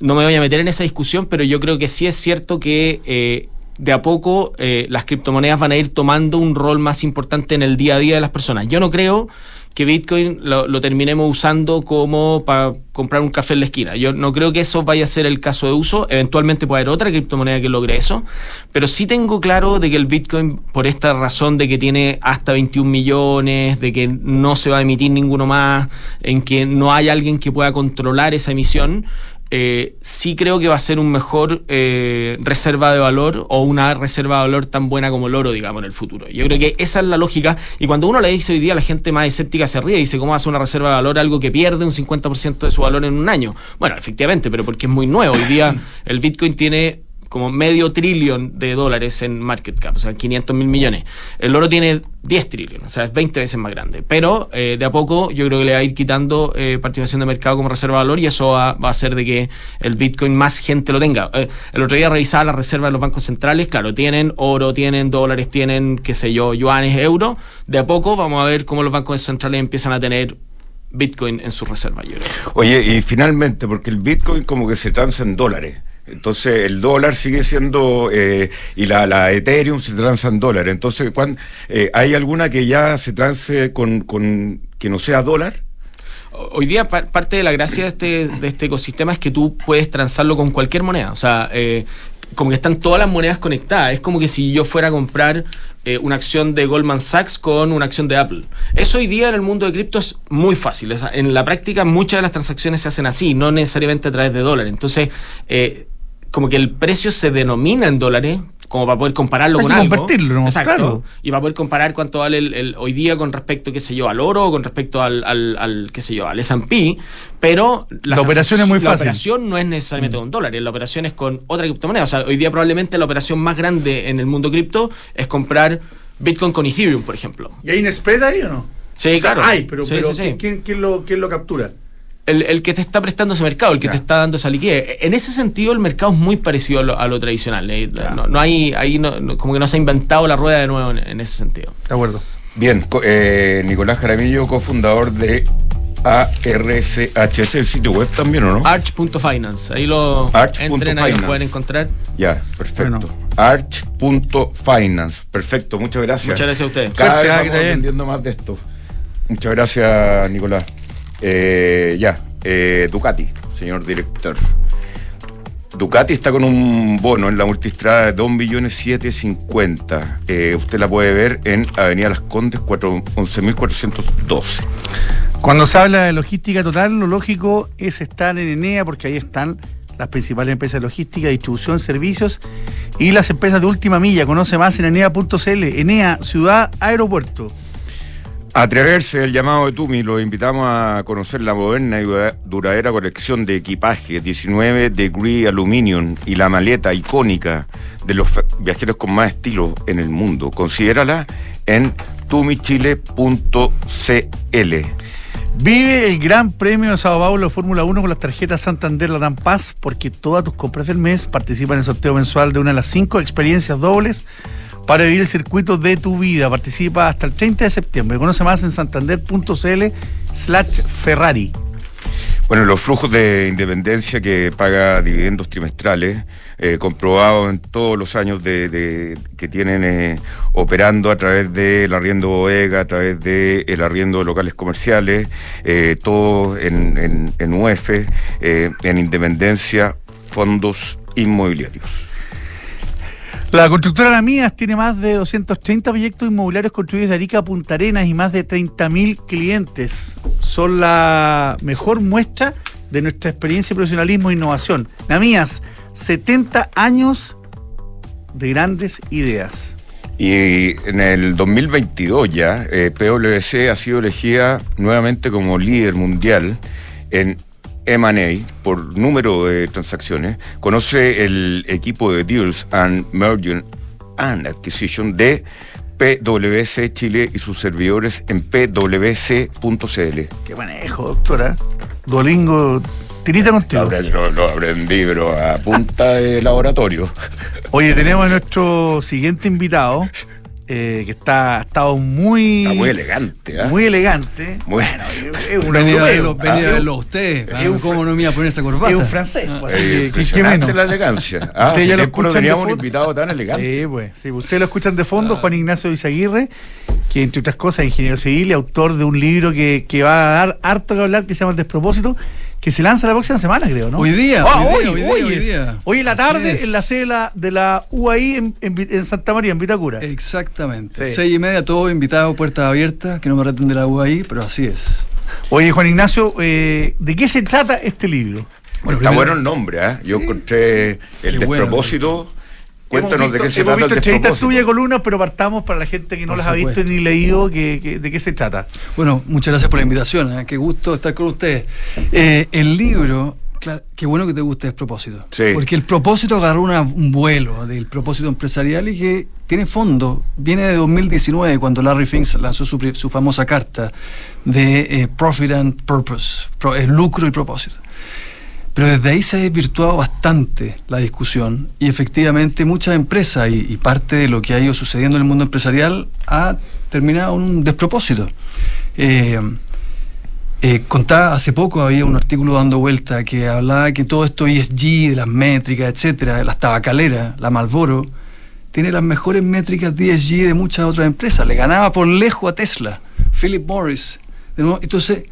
No me voy a meter en esa discusión, pero yo creo que sí es cierto que eh, de a poco eh, las criptomonedas van a ir tomando un rol más importante en el día a día de las personas. Yo no creo que Bitcoin lo, terminemos usando como para comprar un café en la esquina. Yo no creo que eso vaya a ser el caso de uso. Eventualmente puede haber otra criptomoneda que logre eso. Pero sí tengo claro de que el Bitcoin, por esta razón de que tiene hasta 21 millones, de que no se va a emitir ninguno más, en que no hay alguien que pueda controlar esa emisión, eh, sí creo que va a ser un mejor eh, reserva de valor o una reserva de valor tan buena como el oro, digamos, en el futuro. Yo creo que esa es la lógica. Y cuando uno le dice hoy día, la gente más escéptica se ríe y dice, ¿cómo hace una reserva de valor algo que pierde un 50% de su valor en un año? Bueno, efectivamente, pero porque es muy nuevo. Hoy día el Bitcoin tiene como medio trillón de dólares en market cap, o sea, 500 mil millones. El oro tiene 10 trillones, o sea, es 20 veces más grande. Pero eh, de a poco yo creo que le va a ir quitando eh, participación de mercado como reserva de valor y eso va, a hacer de que el Bitcoin más gente lo tenga. Eh, el otro día revisaba las reservas de los bancos centrales, claro, tienen oro, tienen dólares, tienen, qué sé yo, yuanes, euros. De a poco vamos a ver cómo los bancos centrales empiezan a tener Bitcoin en su reserva. Oye, y finalmente, porque el Bitcoin como que se transa en dólares. Entonces el dólar sigue siendo, eh, y la, Ethereum se transa en dólar. Entonces, eh, ¿hay alguna que ya se transe con, con que no sea dólar? Hoy día parte de la gracia de este, de este ecosistema es que tú puedes transarlo con cualquier moneda. O sea, eh, como que están todas las monedas conectadas. Es como que si yo fuera a comprar una acción de Goldman Sachs con una acción de Apple. Eso hoy día en el mundo de cripto es muy fácil. en la práctica muchas de las transacciones se hacen así, no necesariamente a través de dólares. Entonces, como que el precio se denomina en dólares, como para poder compararlo Hay con que algo. convertirlo, ¿no? Exacto. Claro. Y para poder comparar cuánto vale el, el- hoy día con respecto, qué sé yo, al oro, con respecto al, al, al, qué sé yo, al S&P, pero La operación es muy la fácil. operación no es necesariamente con dólares, la operación es con otra criptomoneda. O sea, hoy día probablemente la operación más grande en el mundo cripto es comprar Bitcoin con Ethereum, por ejemplo. ¿Y hay un spread ahí o no? Sí, O sea, claro. Hay, pero, Sí, pero sí, sí. ¿quién, quién- quién lo, quién lo captura? El, el que te está prestando ese mercado, el que te está dando esa liquidez. En ese sentido, el mercado es muy parecido a lo, a lo tradicional. eh. No, no hay, ahí no- no- como que no se ha inventado la rueda de nuevo en, en ese sentido. De acuerdo. Bien, eh, Nicolás Jaramillo, cofundador de ARCHS, el sitio web también, ¿o no? Arch.finance, ahí lo Arch.finance. entren, ahí lo pueden encontrar. Ya, perfecto. Bueno. Arch.finance. Perfecto, muchas gracias. Muchas gracias a ustedes. Cada Suerte, vez vamos que más de esto. Muchas gracias, Nicolás. Eh, ya, eh, Ducati, señor director. Ducati está con un bono en la multistrada de 2.750.000. Eh, usted la puede ver en Avenida Las Condes, 4 11.412. Cuando se habla de logística total, lo lógico es estar en Enea, porque ahí están las principales empresas de logística, distribución, servicios y las empresas de última milla. Conoce más en enea.cl. Enea, ciudad, aeropuerto. Atreverse el llamado de Tumi, los invitamos a conocer la moderna y dura- duradera colección de equipaje 19 Degree Aluminium y la maleta icónica de los viajeros con más estilo en el mundo. Considérala en tumichile.cl. Vive el Gran Premio de Sao Paulo Fórmula 1 con las tarjetas Santander Latam Paz, porque todas tus compras del mes participan en el sorteo mensual de una de las cinco experiencias dobles para vivir el circuito de tu vida. Participa hasta el 30 de septiembre. Conoce más en santander.cl slash Ferrari. Bueno, los flujos de independencia que paga dividendos trimestrales, eh, comprobados en todos los años de, que tienen eh, operando a través del arriendo bodega, a través del arriendo de locales comerciales, eh, todo en, en, en UEF, eh, en independencia, fondos inmobiliarios. La constructora La Mías tiene más de 230 proyectos inmobiliarios construidos de Arica Punta Arenas y más de 30.000 clientes. Son la mejor muestra de nuestra experiencia, profesionalismo e innovación. La Mías, 70 años de grandes ideas. Y en el 2022 ya, eh, PwC ha sido elegida nuevamente como líder mundial en M&A por número de transacciones. Conoce el equipo de Deals and Merger and Acquisition de PwC Chile y sus servidores en pwc.cl. Qué manejo, doctora. Duolingo, tirita contigo. lo- lo aprendí, pero a punta de laboratorio. Oye, tenemos a nuestro siguiente invitado, eh, que está, ha estado muy, Está muy elegante, ¿ah? muy elegante. Bueno, es un Venía verlo, venía a Ah, verlo usted. es un ¿Cómo fr- no me iba a poner esa corbata? Es un francés, Ah. pues, así Eh, que- qué menos. la elegancia. Ah, Ustedes si ya lo escuchan de teníamos un fondo. invitado tan elegante. Sí, pues, sí, ustedes lo escuchan de fondo, Juan Ignacio Izaguirre, que entre otras cosas es ingeniero civil y autor de un libro que, que va a dar harto que hablar, que se llama El Despropósito, que se lanza la próxima semana, creo, ¿no? Hoy día, Ah, hoy, hoy, día, hoy, hoy día, hoy es. día. Hoy en la Así tarde es. en la sede de la, de la UAI en, en en Santa María, en Vitacura. Exactamente. Sí. Seis y media, todo invitado, puertas abiertas, que no me reten de la UAI, pero así es. Oye, Juan Ignacio, eh, ¿de qué se trata este libro? Bueno, Está primero- bueno el nombre, ¿ah? Yo encontré el Qué bueno. Cuéntanos Hemos de qué visto- se hemos trata el visto entrevistas tuyas, columnas, pero partamos para la gente que no Por las ha visto ni leído, que, que- ¿de qué se trata? Bueno, muchas gracias por la invitación. ¿eh? Qué gusto estar con ustedes. Eh, el libro, claro, qué bueno que te guste el propósito. Sí. Porque el propósito agarró una- un vuelo del propósito empresarial y que tiene fondo. Viene de 2019, cuando Larry Fink lanzó su, su famosa carta de eh, Profit and Purpose, pro- lucro y propósito. Pero desde ahí se ha desvirtuado bastante la discusión y efectivamente muchas empresas y, parte de lo que ha ido sucediendo en el mundo empresarial ha terminado en un despropósito. Eh, eh, contaba hace poco, había un artículo dando vuelta que hablaba que todo esto ESG, de las métricas, etcétera, las tabacaleras, la Malboro, tiene las mejores métricas de ESG de muchas otras empresas. Le ganaba por lejos a Tesla, Philip Morris. de nuevo. Entonces,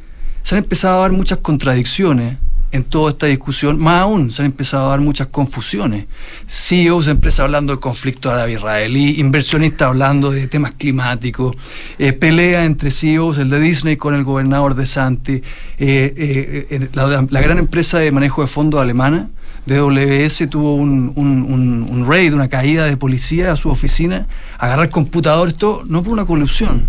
se han empezado a dar muchas contradicciones en toda esta discusión, más aún se han empezado a dar muchas confusiones. CEOs de empresas hablando del conflicto árabe-israelí, inversionistas hablando de temas climáticos, eh, pelea entre CEOs, el de Disney con el gobernador de Santi, eh, eh, la, la gran empresa de manejo de fondos alemana DWS tuvo un, un, un, un raid, una caída de policía a su oficina, agarrar computadores, todo, no por una corrupción,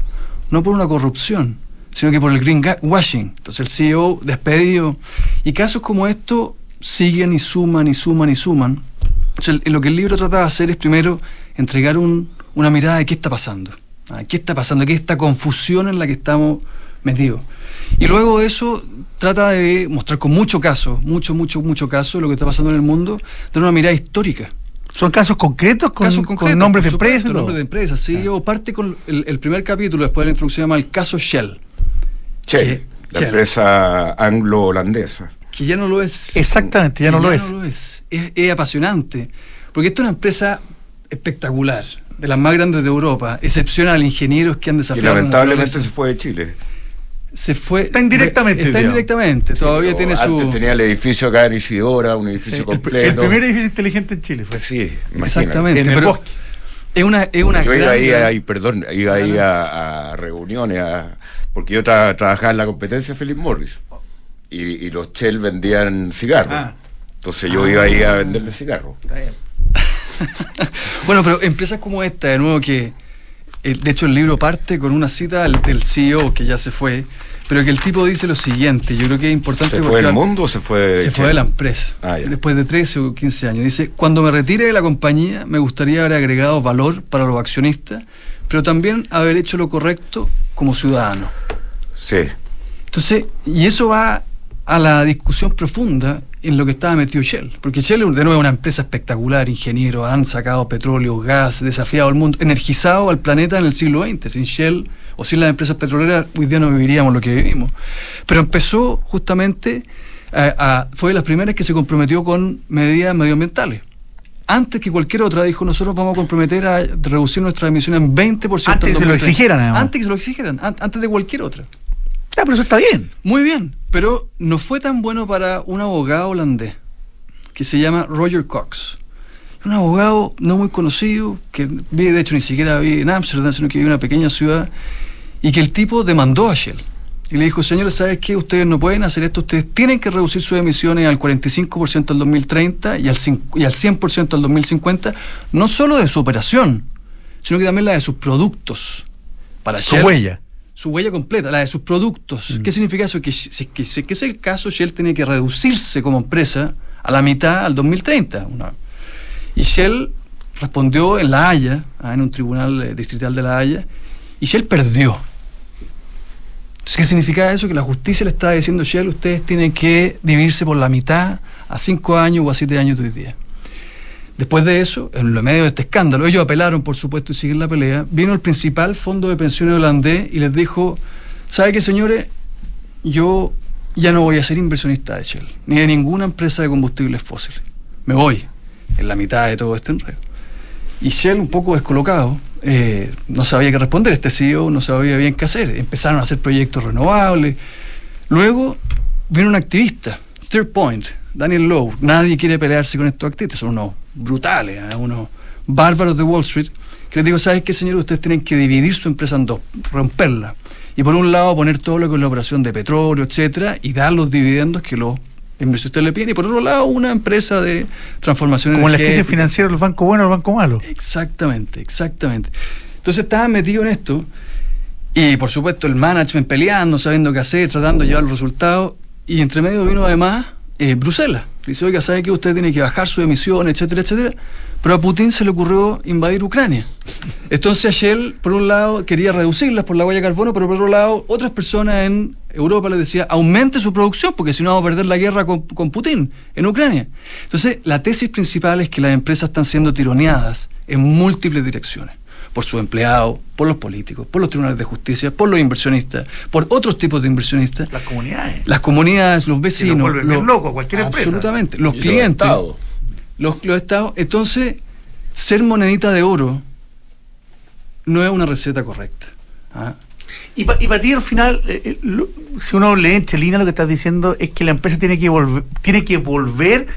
no por una corrupción, sino que por el greenwashing. Entonces el CEO despedido. Y casos como estos siguen y suman y suman y suman. Entonces, lo que el libro trata de hacer es primero entregar un, una mirada de qué está pasando. ¿ah? ¿Qué está pasando? ¿Qué es esta confusión en la que estamos metidos? Y luego de eso trata de mostrar con mucho caso, mucho, mucho, mucho caso lo que está pasando en el mundo, de una mirada histórica. ¿Son casos concretos con, Casos con concretos, nombres de empresas? todo? nombres de empresas, sí. O parte con el, el primer capítulo, después de la introducción, se llama el caso Shell, Che, la empresa anglo-holandesa. que ya no lo es. Exactamente, ya no Que lo es. es. Es, es apasionante, porque esta es una empresa espectacular, de las más grandes de Europa, excepcional, ingenieros que han Y desafiado. la lamentablemente se fue de Chile. se fue. Está indirectamente, Está indirectamente, todavía tiene su. Antes tenía el edificio acá en Isidora, un edificio Sí, completo. El primer edificio inteligente en Chile fue. Sí, imagínate. Exactamente. En el pero bosque. Es una, es una Yo iba ahí, ahí, perdón, iba ahí a, a reuniones, a- porque yo tra- trabajaba en la competencia de Philip Morris y, y los Shell vendían cigarros. Ah. Entonces yo iba ahí a venderle cigarros. Está bien. Bueno, pero empresas como esta, de nuevo, que eh, de hecho el libro parte con una cita del, del CEO que ya se fue, pero que el tipo dice lo siguiente, yo creo que es importante ¿Se fue del mundo o se fue de se fue de la empresa, Ah, ya. después de 13 o 15 años. Dice, cuando me retire de la compañía me gustaría haber agregado valor para los accionistas, pero también haber hecho lo correcto como ciudadano. Sí. Entonces, y eso va a la discusión profunda en lo que estaba metido Shell. Porque Shell, de nuevo, es una empresa espectacular, ingenieros, han sacado petróleo, gas, desafiado al mundo, energizado al planeta en el siglo XX. Sin Shell o sin las empresas petroleras, hoy día no viviríamos lo que vivimos. Pero empezó justamente, a- a- fue de las primeras que se comprometió con medidas medioambientales. Antes que cualquier otra, dijo, nosotros vamos a comprometer a reducir nuestras emisiones en 20% Antes que se lo 2030. exigieran, además. Antes que se lo exigieran, an- antes de cualquier otra. Ya, pero eso está bien. Muy bien, pero no fue tan bueno para un abogado holandés que se llama Roger Cox. Un abogado no muy conocido, que vive, de hecho, ni siquiera vive en Ámsterdam, sino que vive en una pequeña ciudad, y que el tipo demandó a Shell. Y le dijo, señores, ¿sabes qué? Ustedes no pueden hacer esto, ustedes tienen que reducir sus emisiones al 45% al 2030 y al, y al 100% al 2050, no solo de su operación, sino que también la de sus productos. Para Su Shell, huella. su huella completa, la de sus productos. ¿Qué significa eso? Que si, si- que, si- que es el caso, Shell tiene que reducirse como empresa a la mitad al 2030. Una- y Shell respondió en La Haya, ah, en un tribunal eh, distrital de La Haya, y Shell perdió. Entonces, ¿Qué significa eso? Que la justicia le está diciendo a Shell, ustedes tienen que dividirse por la mitad a cinco años o a siete años de hoy día. Después de eso, en medio de este escándalo, ellos apelaron, por supuesto, y siguen la pelea. Vino el principal fondo de pensiones holandés y les dijo: ¿Sabe qué, señores? Yo ya no voy a ser inversionista de Shell, ni de ninguna empresa de combustibles fósiles. Me voy, en la mitad de todo este enredo. Y Shell, un poco descolocado, eh, no sabía qué responder. Este CEO no sabía bien qué hacer. Empezaron a hacer proyectos renovables. Luego vino un activista, Third Point, Daniel Lowe. Nadie quiere pelearse con estos activistas, son unos brutales, ¿eh? unos bárbaros de Wall Street, que les digo, ¿sabes qué, señores? Ustedes tienen que dividir su empresa en dos, romperla. Y por un lado poner todo lo que es la operación de petróleo, etcétera, y dar los dividendos que los inversionistas le piden. Y por otro lado, una empresa de transformación Como en la crisis energética. financiera, los bancos buenos los bancos malos. Exactamente, exactamente. Entonces estaban metidos en esto y por supuesto el management peleando, sabiendo qué hacer, tratando de llevar los resultados y entre medio vino además eh, Bruselas. Le dice, oiga, ¿sabe que usted tiene que bajar sus emisiones, etcétera, etcétera? Pero a Putin se le ocurrió invadir Ucrania. Entonces Shell, por un lado, quería reducirlas por la huella de carbono, pero por otro lado, otras personas en Europa les decía, aumente su producción, porque si no vamos a perder la guerra con, con Putin en Ucrania. Entonces, la tesis principal es que las empresas están siendo tironeadas en múltiples direcciones. Por sus empleados, por los políticos, por los tribunales de justicia, por los inversionistas, por otros tipos de inversionistas, Las comunidades. las comunidades, los vecinos. vuelven bien locos cualquier empresa. Absolutamente. Los Y los clientes. estados. Los, los estados. Entonces, ser monedita de oro no es una receta correcta. ¿ah? Y para ti al final, eh, eh, lo- si uno lee en Chelina lo que estás diciendo es que la empresa tiene que volver, tiene que volver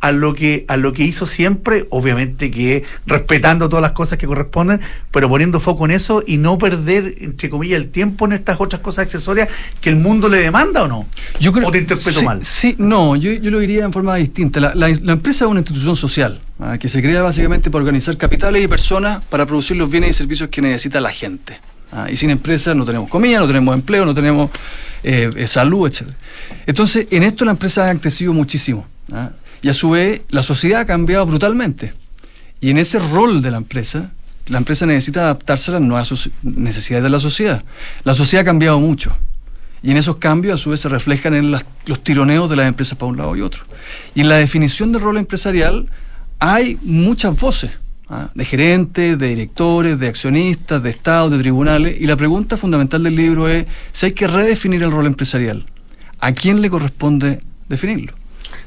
a lo que a lo que hizo siempre, obviamente que respetando todas las cosas que corresponden, pero poniendo foco en eso y no perder entre comillas el tiempo en estas otras cosas accesorias que el mundo le demanda o no. Yo creo, ¿O te interpreto sí, mal? Sí, no, yo, yo lo diría en forma distinta. La, la- la empresa es una institución social ah, que se crea básicamente para organizar capitales y personas para producir los bienes y servicios que necesita la gente. Ah, y sin empresa no tenemos comida, no tenemos empleo, no tenemos eh, eh, salud, etc. Entonces, en esto las empresas han crecido muchísimo. ah, y a su vez, la sociedad ha cambiado brutalmente. Y en ese rol de la empresa, la empresa necesita adaptarse a las nuevas necesidades de la sociedad. La sociedad ha cambiado mucho. Y en esos cambios, a su vez, se reflejan en las- los tironeos de las empresas para un lado y otro. Y en la definición del rol empresarial hay muchas voces, ¿ah? de gerentes, de directores, de accionistas, de estados, de tribunales. Y la pregunta fundamental del libro es si hay que redefinir el rol empresarial. ¿A quién le corresponde definirlo?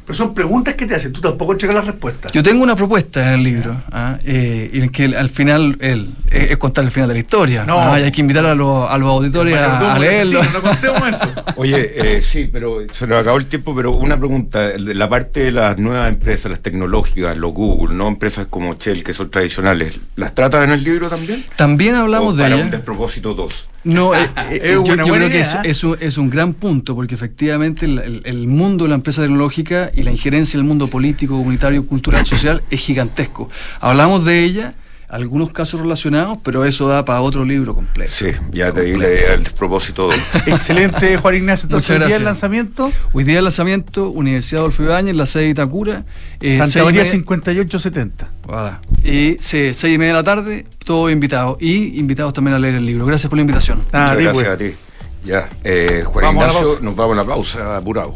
Pero son preguntas que te hacen, tú tampoco entregas las respuestas. Yo tengo una propuesta en el libro, ¿ah? Eh, en que al final el- es es contar el final de la historia. No. ¿ah? Y hay que invitar a los, a los auditores Bueno, a, leerlo. sí, no contemos eso. Oye, eh, sí, pero se nos acabó el tiempo, pero una pregunta. La parte de las nuevas empresas, las tecnológicas, los Google, no empresas como Shell, que son tradicionales, ¿las tratan en el libro también? También hablamos ¿O de para un despropósito 2. No, eh, eh, yo, una yo creo que es, ¿eh? es un, es un gran punto, porque efectivamente el, el- el mundo de la empresa tecnológica y la injerencia en el mundo político, comunitario, cultural, social es gigantesco. Hablamos de ella, algunos casos relacionados, pero eso da para otro libro completo. Sí, ya te di Completo. la- el despropósito 2. Excelente, Juan Ignacio. Entonces, Muchas el día del lanzamiento, Hoy día el lanzamiento, Universidad Adolfo Ibáñez, la sede de Itacura. eh, Santa María media- 5870. Voilà. Y sí, seis y media de la tarde, todos invitados. Y invitados también a leer el libro. Gracias por la invitación. Ah, Muchas di, gracias pues. a ti. Ya, eh, Juan Vamos Ignacio, nos vamos a la pausa, apurado.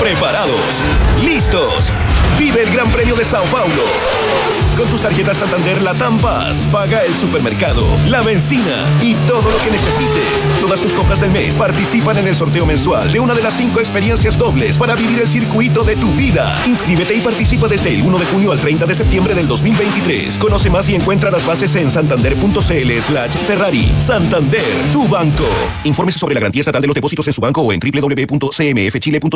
Preparados, listos. Vive el Gran Premio de Sao Paulo. Con tus tarjetas Santander Latam Paz, paga el supermercado, la benzina y todo lo que necesites. Todas tus compras del mes participan en el sorteo mensual de una de las cinco experiencias dobles para vivir el circuito de tu vida. Inscríbete y participa desde el 1 de junio al 30 de septiembre del 2023. Conoce más y encuentra las bases en santander.cl slash Ferrari. Santander, tu banco. Infórmese sobre la garantía estatal de los depósitos en su banco o en www.cmfchile.cl.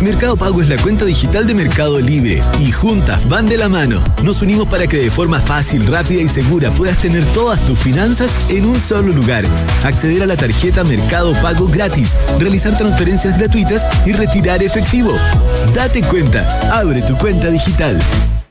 Mercado Pago es la cuenta digital de Mercado Libre y juntas van de la mano. Nos unimos para que de forma fácil, rápida y segura puedas tener todas tus finanzas en un solo lugar. Acceder a la tarjeta Mercado Pago gratis, realizar transferencias gratuitas y retirar efectivo. Date cuenta, abre tu cuenta digital.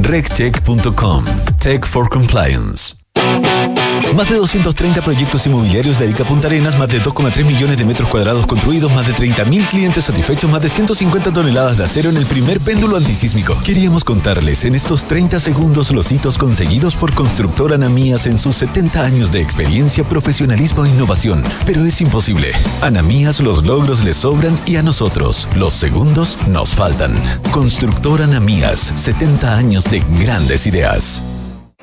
RegCheck.com. Tech for Compliance. Más de 230 proyectos inmobiliarios de Arica Punta Arenas, más de 2,3 millones de metros cuadrados construidos, más de 30.000 clientes satisfechos, más de 150 toneladas de acero en el primer péndulo antisísmico. Queríamos contarles en estos 30 segundos los hitos conseguidos por Constructora Anamías en sus 70 años de experiencia, profesionalismo e innovación. Pero es imposible. Anamías los logros les sobran y a nosotros los segundos nos faltan. Constructora Anamías, 70 años de grandes ideas.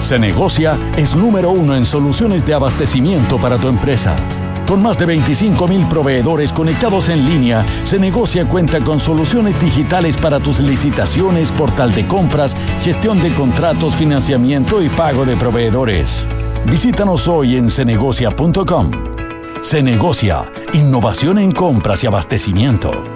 Se negocia es número uno en soluciones de abastecimiento para tu empresa. Con más de 25 mil proveedores conectados en línea, Se negocia cuenta con soluciones digitales para tus licitaciones, portal de compras, gestión de contratos, financiamiento y pago de proveedores. Visítanos hoy en cenegocia.com. Se negocia, innovación en compras y abastecimiento.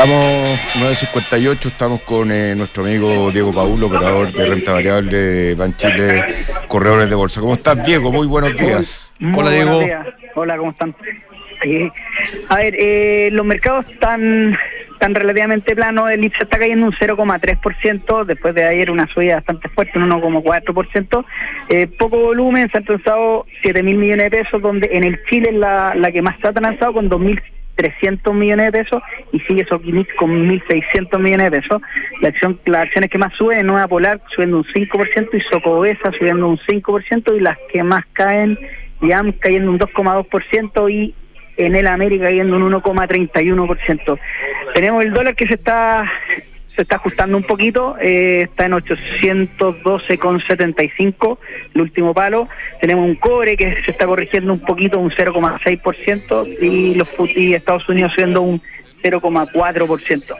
Estamos 9.58, estamos con eh, nuestro amigo Diego Paulo, operador de renta variable de Ban Chile, corredores de bolsa. ¿Cómo estás, Diego? Muy buenos días. Muy Hola, Diego. días. Hola, ¿cómo están? Eh, a ver, eh, los mercados están, están relativamente planos. El IPSA está cayendo un 0,3% después de ayer una subida bastante fuerte, un 1,4%. Eh, poco volumen, se han transado 7 mil millones de pesos, donde en el Chile es la, la que más se ha transado con 2.300 millones de pesos y sigue Soquimix con 1.600 millones de pesos. La acción, las acciones que más suben, Nueva Polar subiendo un 5% y Socobesa subiendo un 5% y las que más caen, YAM cayendo un 2,2% y en el América cayendo un 1,31%. Tenemos el dólar que se está se está ajustando un poquito, eh, está en 812,75 el último palo. Tenemos un cobre que se está corrigiendo un poquito, un 0,6% y los y Estados Unidos subiendo un 0,4%.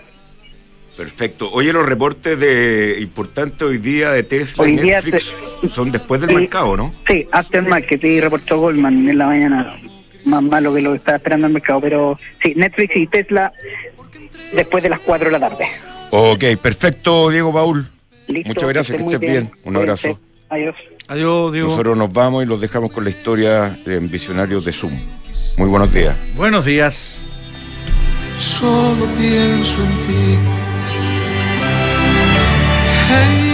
Perfecto. Oye, los reportes de importantes hoy día de Tesla Hoy y día Netflix son después del Sí. mercado, ¿no? Sí, aftermarket y reportó Goldman en la mañana. Más malo que lo que estaba esperando el mercado, pero sí, Netflix y Tesla después de las 4 de la tarde. Ok, perfecto, Diego Paul. Listo, Muchas gracias, que estés bien. Un Cuídense. abrazo. Adiós. Adiós, Diego. Nosotros nos vamos y los dejamos con la historia de Visionarios de Zoom. Muy buenos días. Buenos días. Solo pienso en ti. Hey,